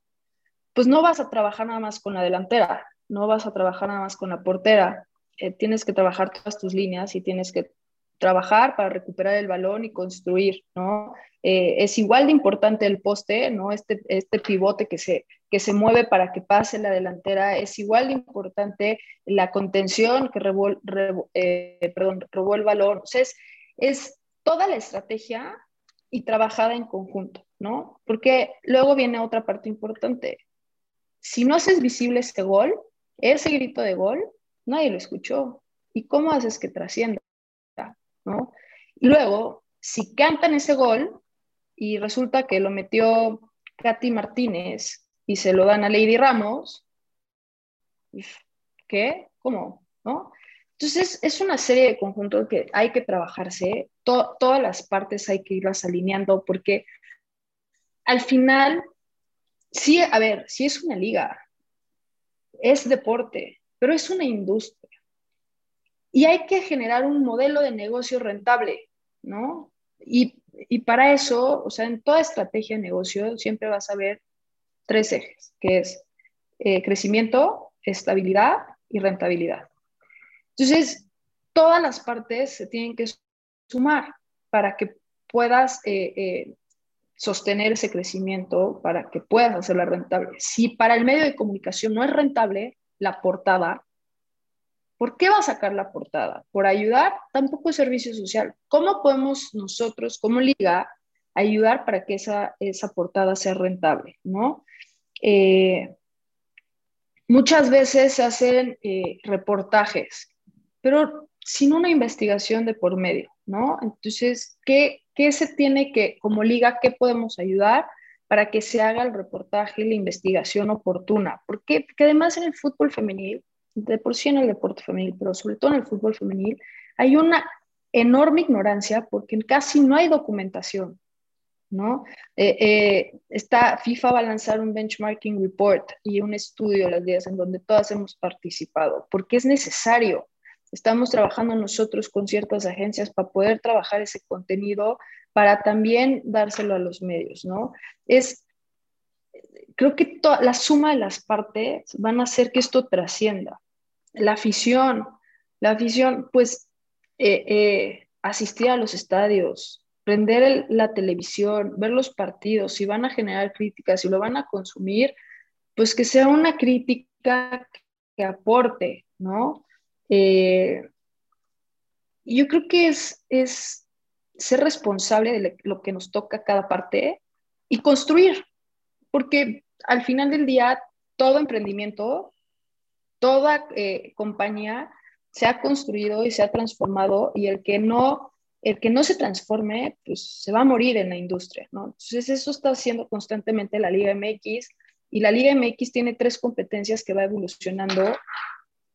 Pues no vas a trabajar nada más con la delantera, no vas a trabajar nada más con la portera, eh, tienes que trabajar todas tus líneas y tienes que trabajar para recuperar el balón y construir, ¿no? Eh, es igual de importante el poste, ¿no? Este, este pivote que se, que se mueve para que pase la delantera, es igual de importante la contención que eh, perdón, robó el balón, o sea, es, es toda la estrategia y trabajada en conjunto, ¿no? Porque luego viene otra parte importante. Si no haces visible ese gol, ese grito de gol, nadie lo escuchó. ¿Y cómo haces que trascienda? Y luego, si cantan ese gol y resulta que lo metió Katy Martínez y se lo dan a Lady Ramos, ¿qué? ¿Cómo? ¿No? Entonces, es una serie de conjuntos que hay que trabajarse, todas las partes hay que irlas alineando, porque al final, sí, a ver, sí es una liga, es deporte, pero es una industria. Y hay que generar un modelo de negocio rentable, ¿no? Y, y para eso, o sea, en toda estrategia de negocio siempre vas a ver tres ejes, que es eh, crecimiento, estabilidad y rentabilidad. Entonces, todas las partes se tienen que sumar para que puedas eh, eh, sostener ese crecimiento, para que puedas hacerla rentable. Si para el medio de comunicación no es rentable la portada, ¿por qué va a sacar la portada? ¿Por ayudar? Tampoco es servicio social. ¿Cómo podemos nosotros, como liga, ayudar para que esa, esa portada sea rentable? ¿no? Eh, muchas veces se hacen reportajes, pero sin una investigación de por medio, ¿no? Entonces, ¿qué, ¿qué se tiene que, como liga, qué podemos ayudar para que se haga el reportaje y la investigación oportuna? Porque, porque además en el fútbol femenil, de por sí en el deporte femenil, pero sobre todo en el fútbol femenil, hay una enorme ignorancia porque casi no hay documentación, ¿no? Eh, eh, FIFA va a lanzar un benchmarking report y un estudio las días en donde todas hemos participado, porque es necesario. Estamos trabajando nosotros con ciertas agencias para poder trabajar ese contenido, para también dárselo a los medios, ¿no? Es, creo que la suma de las partes van a hacer que esto trascienda. La afición, la afición, pues, eh, eh, asistir a los estadios, prender la televisión, ver los partidos, si van a generar críticas, si lo van a consumir, pues que sea una crítica que aporte, ¿no? Eh, yo creo que es, es ser responsable de lo que nos toca cada parte y construir, porque al final del día todo emprendimiento, toda eh, compañía se ha construido y se ha transformado y el que no el que no se transforme, pues se va a morir en la industria, ¿no? Entonces eso está haciendo constantemente la Liga MX y la Liga MX tiene tres competencias que va evolucionando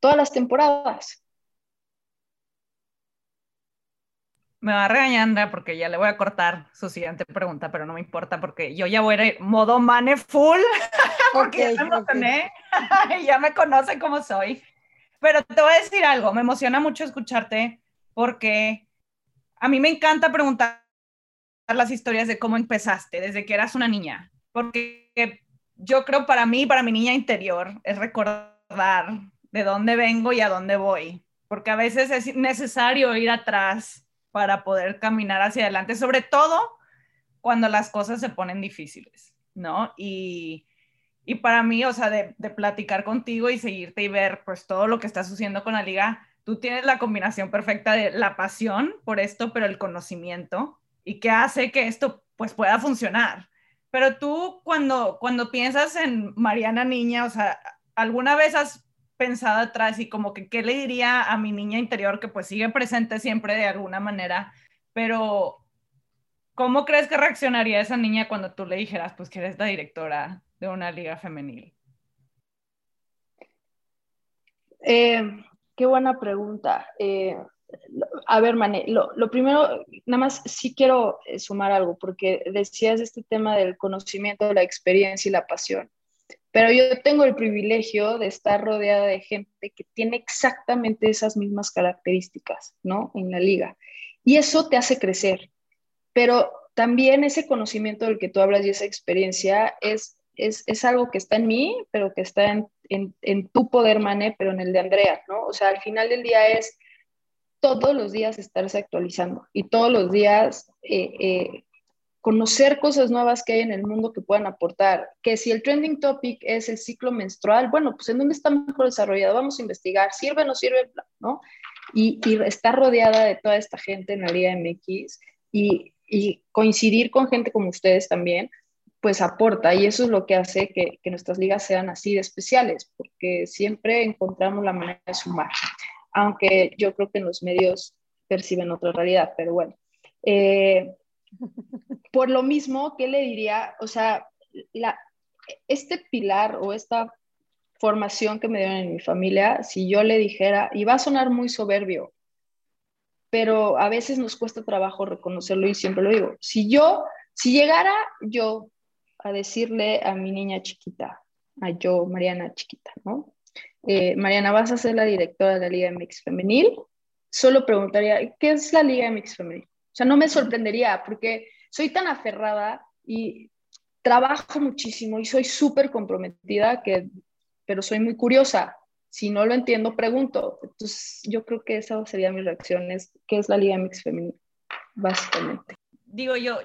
todas las temporadas. Me va a regañar Andrea porque ya le voy a cortar su siguiente pregunta, pero no me importa porque yo ya voy a ir modo mane full porque ya me emocioné ya me conoce cómo soy. Pero te voy a decir algo, me emociona mucho escucharte porque a mí me encanta preguntar las historias de cómo empezaste desde que eras una niña, porque yo creo para mí, para mi niña interior, es recordar de dónde vengo y a dónde voy, porque a veces es necesario ir atrás para poder caminar hacia adelante, sobre todo cuando las cosas se ponen difíciles, ¿no? Y, y para mí, o sea, de, de, platicar contigo y seguirte y ver pues todo lo que está sucediendo con la liga, tú tienes la combinación perfecta de la pasión por esto, pero el conocimiento y que hace que esto pues pueda funcionar. Pero tú cuando, cuando piensas en Mariana Niña, o sea, ¿alguna vez has pensado atrás y como que qué le diría a mi niña interior que pues sigue presente siempre de alguna manera, pero ¿cómo crees que reaccionaría esa niña cuando tú le dijeras pues que eres la directora de una liga femenil? Eh, qué buena pregunta. Eh, a ver, Mane, lo, lo, primero, nada más sí quiero eh, sumar algo, porque decías este tema del conocimiento, la experiencia y la pasión. Pero yo tengo el privilegio de estar rodeada de gente que tiene exactamente esas mismas características, ¿no? En la liga. Y eso te hace crecer. Pero también ese conocimiento del que tú hablas y esa experiencia es, es, es algo que está en mí, pero que está en, en, en, tu poder, Mane, pero en el de Andrea, ¿no? O sea, al final del día es todos los días estarse actualizando y todos los días eh, eh, conocer cosas nuevas que hay en el mundo que puedan aportar. Que si el trending topic es el ciclo menstrual, bueno, pues en dónde está mejor desarrollado, vamos a investigar, sirve o no sirve, ¿no? Y, y estar rodeada de toda esta gente en la Liga MX y, y, coincidir con gente como ustedes también, pues aporta y eso es lo que hace que, que nuestras ligas sean así de especiales, porque siempre encontramos la manera de sumar, aunque yo creo que en los medios perciben otra realidad, pero bueno. Eh, por lo mismo, ¿qué le diría? O sea, la, este pilar o esta formación que me dieron en mi familia, si yo le dijera, y va a sonar muy soberbio, pero a veces nos cuesta trabajo reconocerlo y siempre lo digo, si yo, si llegara yo a decirle a mi niña chiquita, a yo, Mariana chiquita, ¿no? Eh, Mariana, vas a ser la directora de la Liga MX Femenil, solo preguntaría, ¿qué es la Liga MX Femenil? O sea, no me sorprendería porque soy tan aferrada y trabajo muchísimo y soy súper comprometida, que, pero soy muy curiosa. Si no lo entiendo, pregunto. Entonces, yo creo que esa sería mi reacción, es qué es la Liga Mix Femenina, básicamente. Digo yo,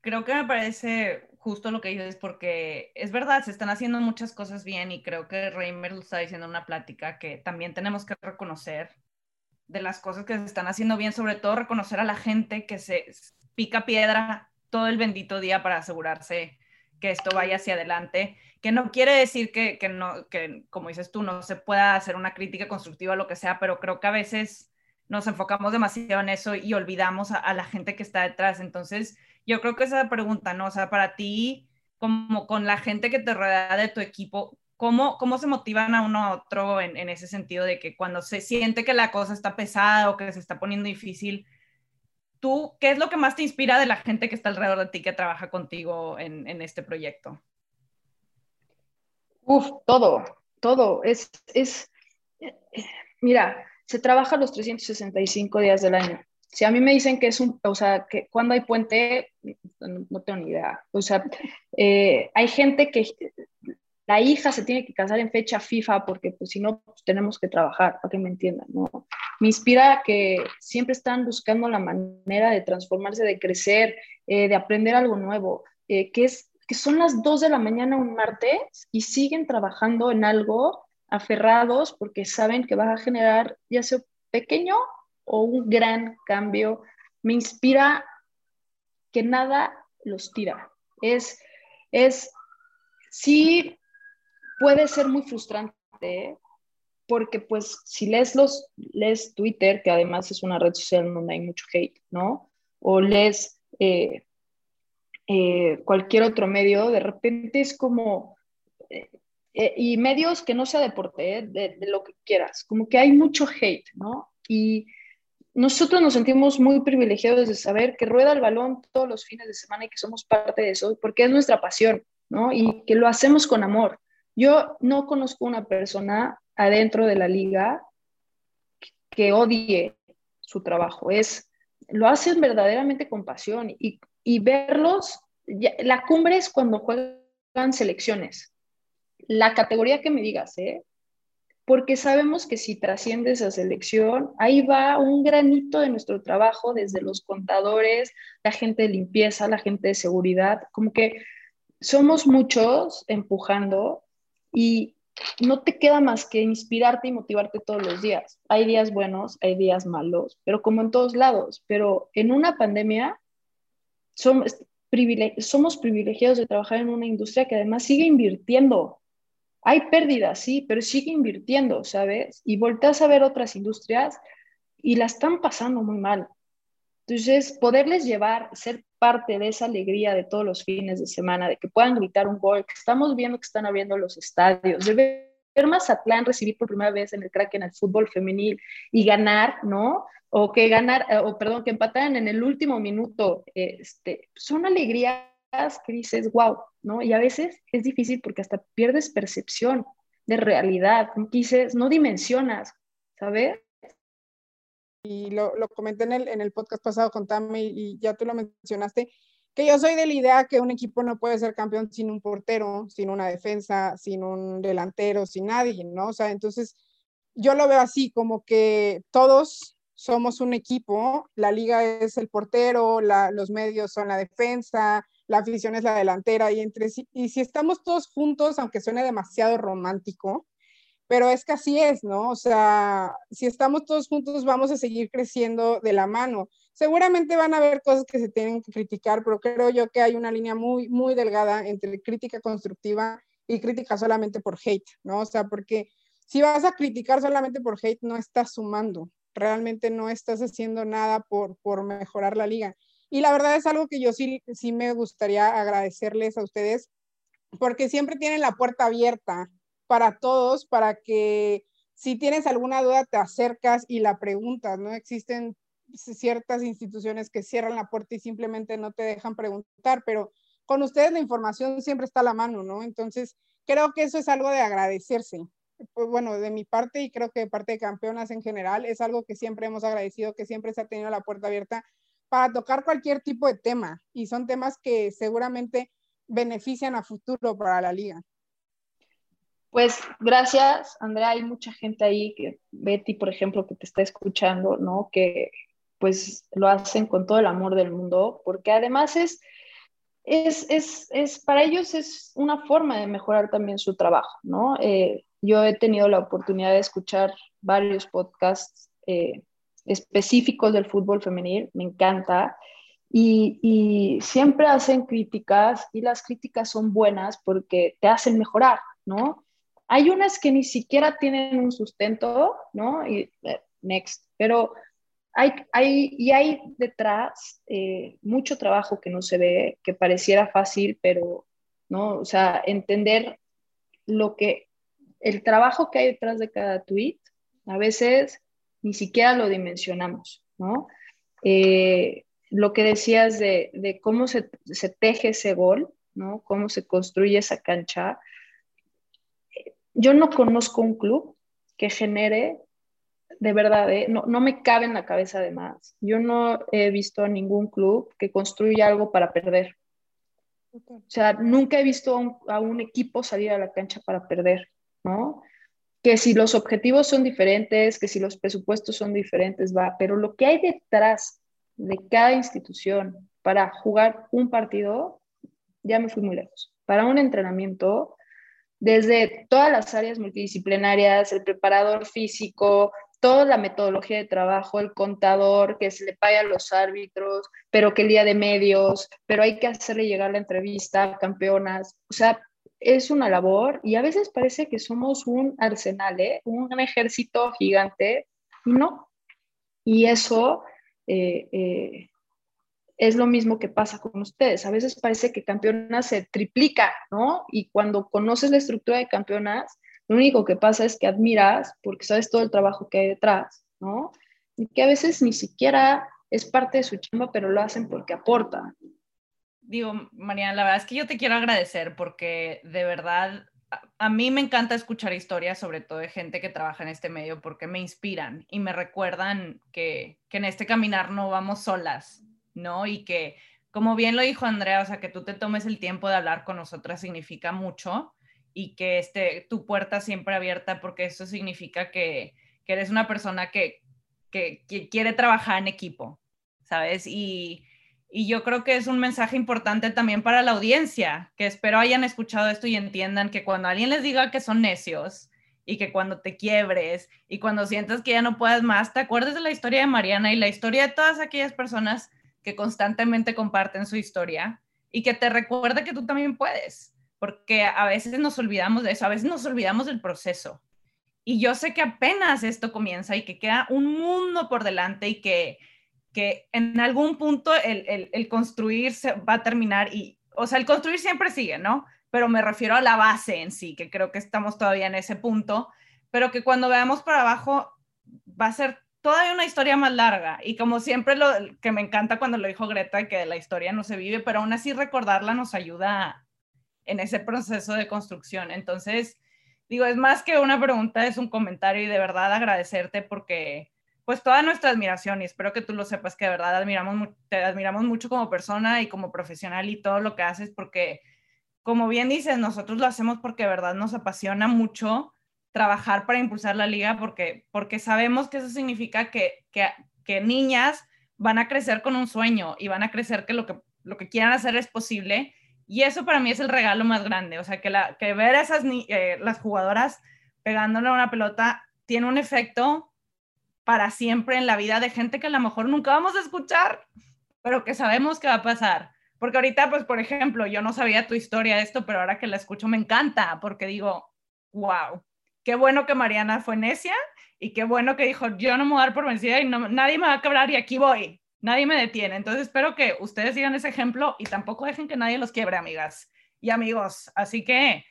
creo que me parece justo lo que dices, porque es verdad, se están haciendo muchas cosas bien y creo que Reimer lo está diciendo en una plática que también tenemos que reconocer de las cosas que se están haciendo bien, sobre todo reconocer a la gente que se pica piedra todo el bendito día para asegurarse que esto vaya hacia adelante, que no quiere decir que, que no, que como dices tú, no se pueda hacer una crítica constructiva o lo que sea, pero creo que a veces nos enfocamos demasiado en eso y olvidamos a, a la gente que está detrás. Entonces, yo creo que esa pregunta, ¿no? O sea, para ti, como con la gente que te rodea de tu equipo, ¿cómo, cómo se motivan a uno a otro en, ese sentido de que cuando se siente que la cosa está pesada o que se está poniendo difícil, tú, ¿qué es lo que más te inspira de la gente que está alrededor de ti que trabaja contigo en, en este proyecto? Uf, todo, todo. Es, es, mira, se trabaja los 365 días del año. Si a mí me dicen que es un, o sea, que cuando hay puente, no, tengo ni idea. O sea, eh, hay gente que la hija se tiene que casar en fecha FIFA porque pues si no pues, tenemos que trabajar, para que me entiendan, ¿no? Me inspira que siempre están buscando la manera de transformarse, de crecer, eh, de aprender algo nuevo, eh, que es que son las 2 de la mañana un martes y siguen trabajando en algo aferrados porque saben que va a generar ya sea pequeño o un gran cambio, me inspira que nada los tira. Es, es, sí puede ser muy frustrante, porque pues si lees los, lees Twitter, que además es una red social donde hay mucho hate, ¿no? O lees eh, eh, cualquier otro medio, de repente es como, eh, y medios que no sea deporte, de, de, lo que quieras, como que hay mucho hate, ¿no? Y nosotros nos sentimos muy privilegiados de saber que rueda el balón todos los fines de semana y que somos parte de eso, porque es nuestra pasión, ¿no? Y que lo hacemos con amor. Yo no conozco una persona adentro de la liga que odie su trabajo, es, lo hacen verdaderamente con pasión y, y verlos, la cumbre es cuando juegan selecciones. La categoría que me digas, ¿eh? Porque sabemos que si trasciende esa selección, ahí va un granito de nuestro trabajo, desde los contadores, la gente de limpieza, la gente de seguridad, como que somos muchos empujando y no te queda más que inspirarte y motivarte todos los días. Hay días buenos, hay días malos, pero como en todos lados, pero en una pandemia somos, somos privilegiados de trabajar en una industria que además sigue invirtiendo hay pérdidas, sí, pero sigue invirtiendo, ¿sabes? Y volteas a ver otras industrias y la están pasando muy mal. Entonces, poderles llevar, ser parte de esa alegría de todos los fines de semana, de que puedan gritar un gol, que estamos viendo que están abriendo los estadios, de ver Mazatlán recibir por primera vez en el crack en el fútbol femenil y ganar, ¿no? O que ganar, eh, o perdón, que empataran en el último minuto, este, son alegrías que dices, wow, ¿no? Y a veces es difícil porque hasta pierdes percepción de realidad, dices, no dimensionas, ¿sabes? Y lo, lo comenté en el, en el podcast pasado con Tami y ya tú lo mencionaste, que yo soy de la idea que un equipo no puede ser campeón sin un portero, sin una defensa, sin un delantero, sin nadie, ¿no? O sea, entonces yo lo veo así, como que todos somos un equipo, la liga es el portero, los medios son la defensa, la afición es la delantera y entre sí, y si estamos todos juntos, aunque suene demasiado romántico, pero es que así es, ¿no? O sea, si estamos todos juntos, vamos a seguir creciendo de la mano. Seguramente van a haber cosas que se tienen que criticar, pero creo yo que hay una línea muy, muy delgada entre crítica constructiva y crítica solamente por hate, ¿no? O sea, porque si vas a criticar solamente por hate, no estás sumando, realmente no estás haciendo nada por, por mejorar la liga. Y la verdad es algo que yo sí, sí me gustaría agradecerles a ustedes, porque siempre tienen la puerta abierta para todos, para que si tienes alguna duda te acercas y la preguntas, ¿no? Existen ciertas instituciones que cierran la puerta y simplemente no te dejan preguntar, pero con ustedes la información siempre está a la mano, ¿no? Entonces, creo que eso es algo de agradecerse. Pues bueno, de mi parte y creo que de parte de campeonas en general, es algo que siempre hemos agradecido, que siempre se ha tenido la puerta abierta para tocar cualquier tipo de tema y son temas que seguramente benefician a futuro para la liga. Pues gracias, Andrea. Hay mucha gente ahí, que Betty, por ejemplo, que te está escuchando, ¿no? Que pues lo hacen con todo el amor del mundo, porque además es, es, es, es para ellos es una forma de mejorar también su trabajo, ¿no? Eh, yo he tenido la oportunidad de escuchar varios podcasts eh, específicos del fútbol femenil, me encanta, y, y, siempre hacen críticas y las críticas son buenas porque te hacen mejorar, ¿no? Hay unas que ni siquiera tienen un sustento, ¿no? Y, eh, next, pero hay, hay, y hay detrás eh, mucho trabajo que no se ve, que pareciera fácil, pero, ¿no? O sea, entender lo que, el trabajo que hay detrás de cada tweet, a veces ni siquiera lo dimensionamos, ¿no? Eh, lo que decías de, de cómo se, se, teje ese gol, ¿no? Cómo se construye esa cancha. Yo no conozco un club que genere, de verdad, ¿eh? no, no, me cabe en la cabeza de más. Yo no he visto a ningún club que construya algo para perder. O sea, nunca he visto a un, a un equipo salir a la cancha para perder, ¿no? Que si los objetivos son diferentes, que si los presupuestos son diferentes, va, pero lo que hay detrás de cada institución para jugar un partido, ya me fui muy lejos. Para un entrenamiento, desde todas las áreas multidisciplinarias, el preparador físico, toda la metodología de trabajo, el contador, que se le paga a los árbitros, pero que el día de medios, pero hay que hacerle llegar la entrevista, campeonas, o sea, es una labor y a veces parece que somos un arsenal, ¿eh? un ejército gigante no. Y eso eh, eh, es lo mismo que pasa con ustedes. A veces parece que campeonas se triplica, ¿no? Y cuando conoces la estructura de campeonas, lo único que pasa es que admiras porque sabes todo el trabajo que hay detrás, ¿no? Y que a veces ni siquiera es parte de su chamba, pero lo hacen porque aporta digo, Mariana, la verdad es que yo te quiero agradecer porque de verdad a, mí me encanta escuchar historias, sobre todo de gente que trabaja en este medio, porque me inspiran y me recuerdan que, que en este caminar no vamos solas, ¿no? Y que, como bien lo dijo Andrea, o sea, que tú te tomes el tiempo de hablar con nosotras significa mucho y que esté tu puerta siempre abierta porque eso significa que, que eres una persona que, que, que quiere trabajar en equipo, ¿sabes? Y y yo creo que es un mensaje importante también para la audiencia, que espero hayan escuchado esto y entiendan que cuando alguien les diga que son necios y que cuando te quiebres y cuando sientas que ya no puedes más, te acuerdes de la historia de Mariana y la historia de todas aquellas personas que constantemente comparten su historia y que te recuerde que tú también puedes, porque a veces nos olvidamos de eso, a veces nos olvidamos del proceso. Y yo sé que apenas esto comienza y que queda un mundo por delante y que que en algún punto el, el, construir se va a terminar y, o sea, el construir siempre sigue, ¿no? Pero me refiero a la base en sí, que creo que estamos todavía en ese punto, pero que cuando veamos para abajo va a ser todavía una historia más larga y como siempre lo que me encanta cuando lo dijo Greta, que la historia no se vive, pero aún así recordarla nos ayuda en ese proceso de construcción. Entonces, digo, es más que una pregunta, es un comentario y de verdad agradecerte porque pues toda nuestra admiración y espero que tú lo sepas que de verdad admiramos, te admiramos mucho como persona y como profesional y todo lo que haces porque, como bien dices, nosotros lo hacemos porque de verdad nos apasiona mucho trabajar para impulsar la liga porque, porque sabemos que eso significa que, que, niñas van a crecer con un sueño y van a crecer que lo que, lo que quieran hacer es posible y eso para mí es el regalo más grande, o sea, que, la, que ver a esas eh, las jugadoras pegándole una pelota tiene un efecto para siempre en la vida de gente que a lo mejor nunca vamos a escuchar, pero que sabemos que va a pasar. Porque ahorita, pues, por ejemplo, yo no sabía tu historia de esto, pero ahora que la escucho me encanta, porque digo, wow, qué bueno que Mariana fue necia y qué bueno que dijo, yo no me voy a dar por vencida y no, nadie me va a quebrar y aquí voy, nadie me detiene. Entonces espero que ustedes sigan ese ejemplo y tampoco dejen que nadie los quiebre, amigas y amigos. Así que,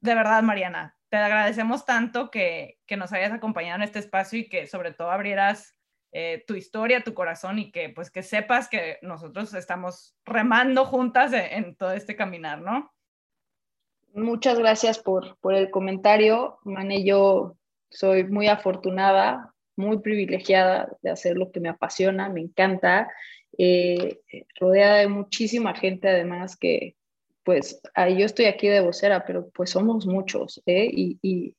de verdad, Mariana, te agradecemos tanto que, nos hayas acompañado en este espacio y que sobre todo abrieras eh, tu historia, tu corazón y que pues que sepas que nosotros estamos remando juntas en, todo este caminar, ¿no? Muchas gracias por, por el comentario, Mane. Yo soy muy afortunada, muy privilegiada de hacer lo que me apasiona, me encanta, eh, rodeada de muchísima gente además que, pues yo estoy aquí de vocera, pero pues somos muchos, ¿eh? Y, y,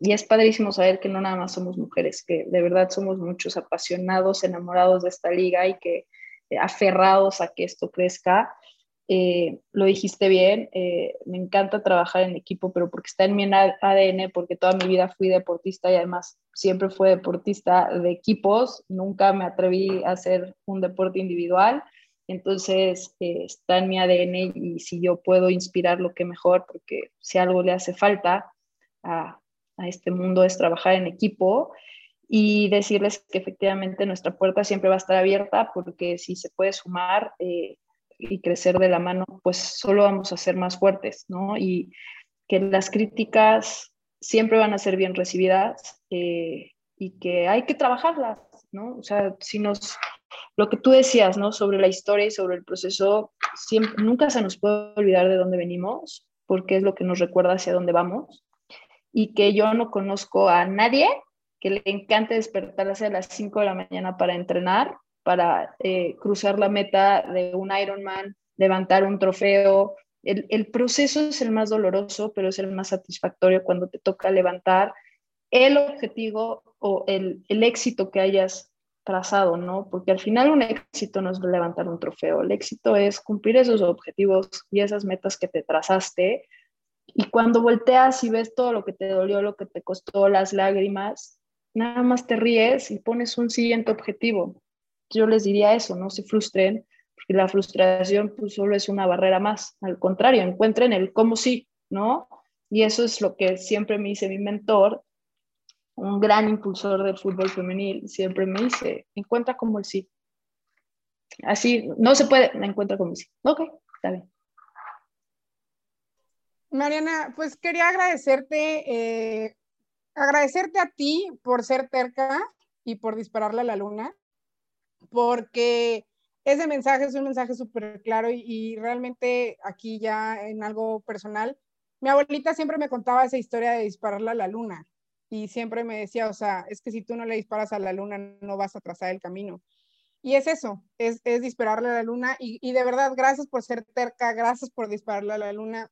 y, es padrísimo saber que no nada más somos mujeres, que de verdad somos muchos apasionados, enamorados de esta liga y que eh, aferrados a que esto crezca. Eh, lo dijiste bien, me encanta trabajar en equipo, pero porque está en mi ADN, porque toda mi vida fui deportista y además siempre fui deportista de equipos, nunca me atreví a hacer un deporte individual entonces, eh, está en mi ADN y si yo puedo inspirar lo que mejor, porque si algo le hace falta a, este mundo es trabajar en equipo y decirles que efectivamente nuestra puerta siempre va a estar abierta porque si se puede sumar eh, y crecer de la mano, pues solo vamos a ser más fuertes, ¿no? Y que las críticas siempre van a ser bien recibidas eh, y que hay que trabajarlas, ¿no? O sea, si nos lo que tú decías, ¿no? Sobre la historia y sobre el proceso, siempre, nunca se nos puede olvidar de dónde venimos, porque es lo que nos recuerda hacia dónde vamos. Y que yo no conozco a nadie que le encante despertarse a las 5 de la mañana para entrenar, para eh, cruzar la meta de un Ironman, levantar un trofeo. El, el proceso es el más doloroso, pero es el más satisfactorio cuando te toca levantar el objetivo o el, el éxito que hayas trazado, ¿no? Porque al final un éxito no es levantar un trofeo, el éxito es cumplir esos objetivos y esas metas que te trazaste. Y cuando volteas y ves todo lo que te dolió, lo que te costó, las lágrimas, nada más te ríes y pones un siguiente objetivo. Yo les diría eso, no se frustren, porque la frustración pues, solo es una barrera más. Al contrario, encuentren el cómo sí, ¿no? Y eso es lo que siempre me dice mi mentor, un gran impulsor del fútbol femenil, siempre me dice, encuentra como el sí. Así, no se puede, me encuentra como el sí. Ok, está bien. Mariana, pues quería agradecerte, eh, agradecerte a ti por ser terca y por dispararle a la luna, porque ese mensaje es un mensaje súper claro y, y, realmente aquí ya en algo personal, mi abuelita siempre me contaba esa historia de dispararle a la luna y siempre me decía, o sea, es que si tú no le disparas a la luna, no vas a trazar el camino. Y es eso, es, dispararle a la luna. Y, de verdad, gracias por ser terca, gracias por dispararle a la luna.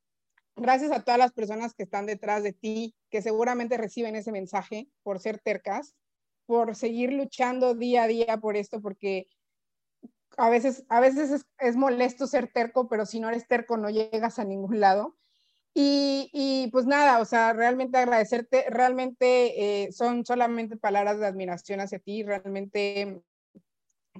Gracias a todas las personas que están detrás de ti, que seguramente reciben ese mensaje por ser tercas, por seguir luchando día a día por esto, porque a veces, a veces es, es molesto ser terco, pero si no eres terco no llegas a ningún lado. Y, pues nada, o sea, realmente agradecerte, realmente eh, son solamente palabras de admiración hacia ti, realmente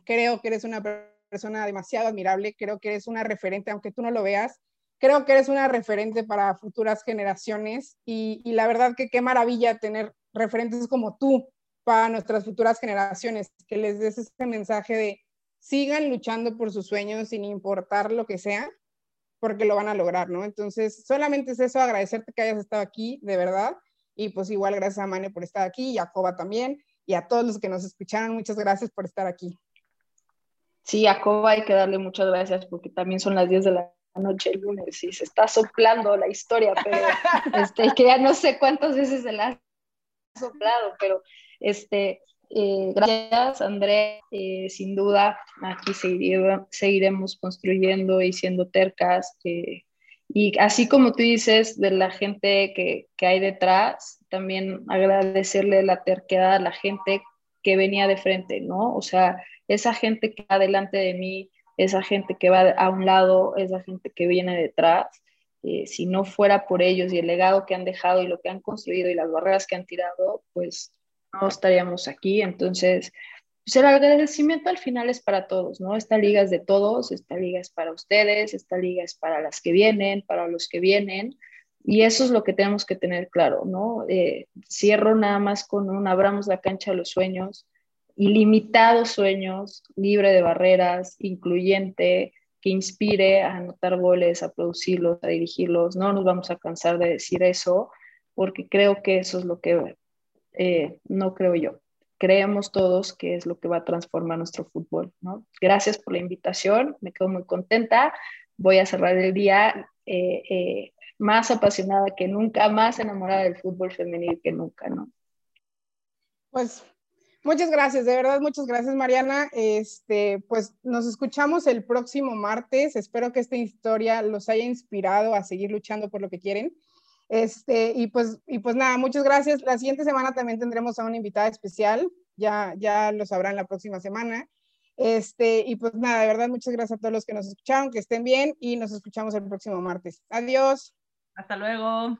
creo que eres una persona demasiado admirable, creo que eres una referente, aunque tú no lo veas, creo que eres una referente para futuras generaciones y, y la verdad que qué maravilla tener referentes como tú para nuestras futuras generaciones, que les des ese mensaje de sigan luchando por sus sueños sin importar lo que sea porque lo van a lograr, ¿no? Entonces, solamente es eso, agradecerte que hayas estado aquí, de verdad, y pues igual gracias a Mane por estar aquí, y a Coba también, y a todos los que nos escucharon, muchas gracias por estar aquí. Sí, a Coba hay que darle muchas gracias porque también son las 10 de la noche el lunes y se está soplando la historia, pero este, que ya no sé cuántas veces se la ha soplado, pero este, eh, gracias, André. Eh, sin duda, aquí seguiremos construyendo y siendo tercas. Eh, y así como tú dices de la gente que, que, hay detrás, también agradecerle la terquedad a la gente que venía de frente, ¿no? O sea, esa gente que va delante de mí, esa gente que va a un lado, esa gente que viene detrás. si no fuera por ellos y el legado que han dejado y lo que han construido y las barreras que han tirado, pues no estaríamos aquí. Entonces, pues el agradecimiento al final es para todos, ¿no? Esta liga es de todos, esta liga es para ustedes, esta liga es para las que vienen, para los que vienen. Y eso es lo que tenemos que tener claro, ¿no? Eh, cierro nada más con un abramos la cancha a los sueños, ilimitados sueños, libre de barreras, incluyente, que inspire a anotar goles, a producirlos, a dirigirlos. No nos vamos a cansar de decir eso, porque creo que eso es lo que eh, no creo yo. Creemos todos que es lo que va a transformar nuestro fútbol. ¿no? Gracias por la invitación, me quedo muy contenta. Voy a cerrar el día eh, eh, más apasionada que nunca, más enamorada del fútbol femenil que nunca. ¿no? Pues Muchas gracias, de verdad, muchas gracias, Mariana. Este, pues nos escuchamos el próximo martes. Espero que esta historia los haya inspirado a seguir luchando por lo que quieren. Este, y pues, y pues nada, muchas gracias. La siguiente semana también tendremos a una invitada especial. Ya, ya lo sabrán la próxima semana. Este, y pues nada, de verdad, muchas gracias a todos los que nos escucharon, que estén bien y nos escuchamos el próximo martes. Adiós. Hasta luego.